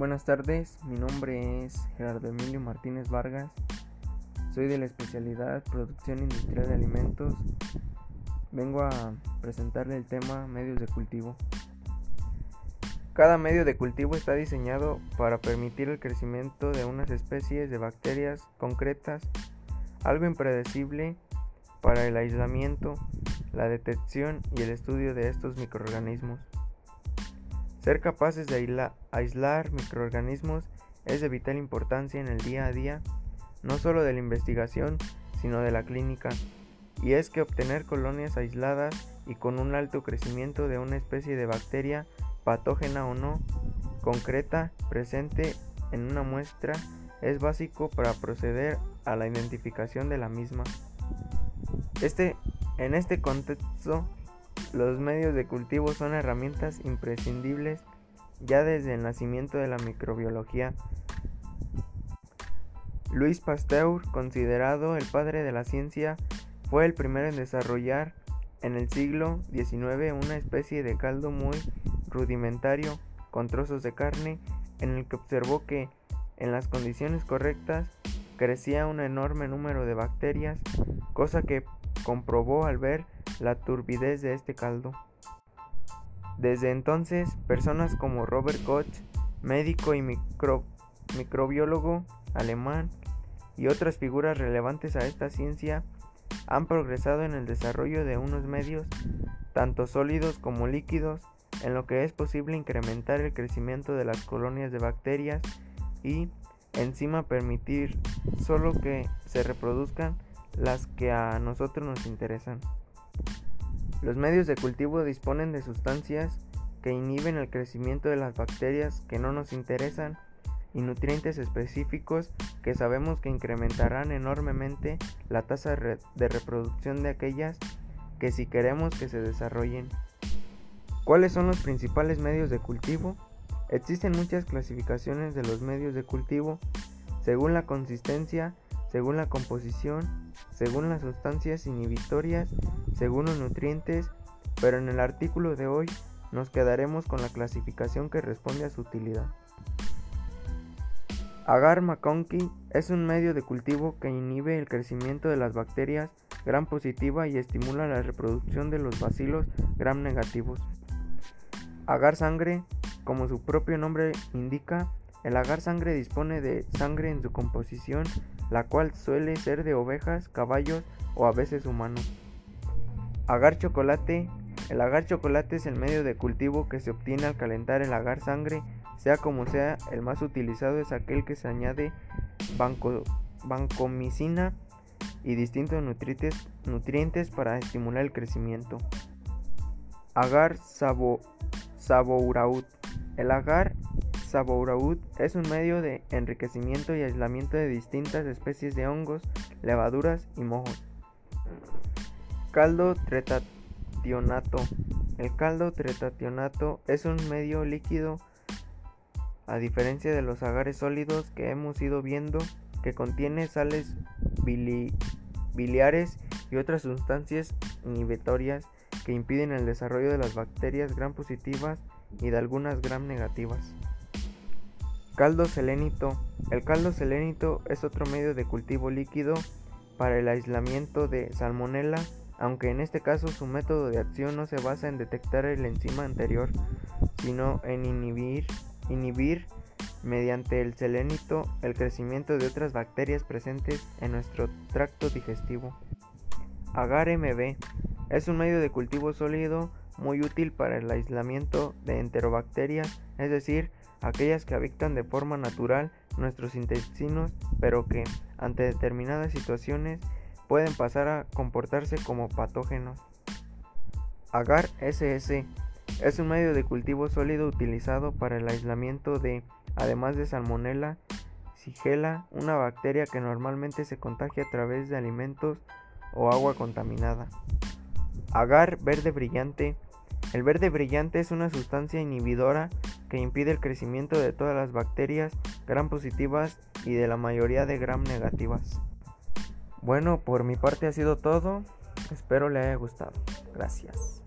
Buenas tardes, mi nombre es Gerardo Emilio Martínez Vargas, soy de la especialidad Producción Industrial de Alimentos. Vengo a presentarle el tema medios de cultivo. Cada medio de cultivo está diseñado para permitir el crecimiento de unas especies de bacterias concretas, algo impredecible para el aislamiento, la detección y el estudio de estos microorganismos. Ser capaces de aislar microorganismos es de vital importancia en el día a día, no solo de la investigación, sino de la clínica, y es que obtener colonias aisladas y con un alto crecimiento de una especie de bacteria, patógena o no, concreta, presente en una muestra, es básico para proceder a la identificación de la misma. Este, en este contexto, los medios de cultivo son herramientas imprescindibles ya desde el nacimiento de la microbiología. Louis Pasteur, considerado el padre de la ciencia, fue el primero en desarrollar en el siglo XIX una especie de caldo muy rudimentario con trozos de carne en el que observó que en las condiciones correctas crecía un enorme número de bacterias, cosa que comprobó al ver la turbidez de este caldo. Desde entonces, personas como Robert Koch, médico y microbiólogo alemán, y otras figuras relevantes a esta ciencia han progresado en el desarrollo de unos medios, tanto sólidos como líquidos, en lo que es posible incrementar el crecimiento de las colonias de bacterias y, encima, permitir solo que se reproduzcan las que a nosotros nos interesan. Los medios de cultivo disponen de sustancias que inhiben el crecimiento de las bacterias que no nos interesan y nutrientes específicos que sabemos que incrementarán enormemente la tasa de reproducción de aquellas que si queremos que se desarrollen. ¿Cuáles son los principales medios de cultivo? Existen muchas clasificaciones de los medios de cultivo según la consistencia, según la composición, según las sustancias inhibitorias, según los nutrientes, pero en el artículo de hoy nos quedaremos con la clasificación que responde a su utilidad. Agar McConkey es un medio de cultivo que inhibe el crecimiento de las bacterias gram positiva y estimula la reproducción de los bacilos gram negativos. Agar sangre, como su propio nombre indica, el agar sangre dispone de sangre en su composición la cual suele ser de ovejas, caballos o a veces humanos. Agar chocolate. El agar chocolate es el medio de cultivo que se obtiene al calentar el agar sangre, sea como sea, el más utilizado es aquel que se añade vancomicina y distintos nutrientes, nutrientes para estimular el crecimiento. Agar sabo, sabouraud. El agar Sabouraud es un medio de enriquecimiento y aislamiento de distintas especies de hongos, levaduras y mojos. Caldo tretationato. El caldo tretationato es un medio líquido, a diferencia de los agares sólidos que hemos ido viendo, que contiene sales biliares y otras sustancias inhibitorias que impiden el desarrollo de las bacterias gram positivas y de algunas gram negativas. Caldo selenito. El caldo selenito es otro medio de cultivo líquido para el aislamiento de salmonella, aunque en este caso su método de acción no se basa en detectar el enzima anterior, sino en inhibir, inhibir mediante el selenito el crecimiento de otras bacterias presentes en nuestro tracto digestivo. Agar MB es un medio de cultivo sólido muy útil para el aislamiento de enterobacterias, es decir, aquellas que habitan de forma natural nuestros intestinos, pero que, ante determinadas situaciones, pueden pasar a comportarse como patógenos. Agar SS es un medio de cultivo sólido utilizado para el aislamiento de, además de salmonella, sigela, una bacteria que normalmente se contagia a través de alimentos o agua contaminada. Agar verde brillante. El verde brillante es una sustancia inhibidora que impide el crecimiento de todas las bacterias gram positivas y de la mayoría de gram negativas. Bueno, por mi parte ha sido todo. Espero le haya gustado. Gracias.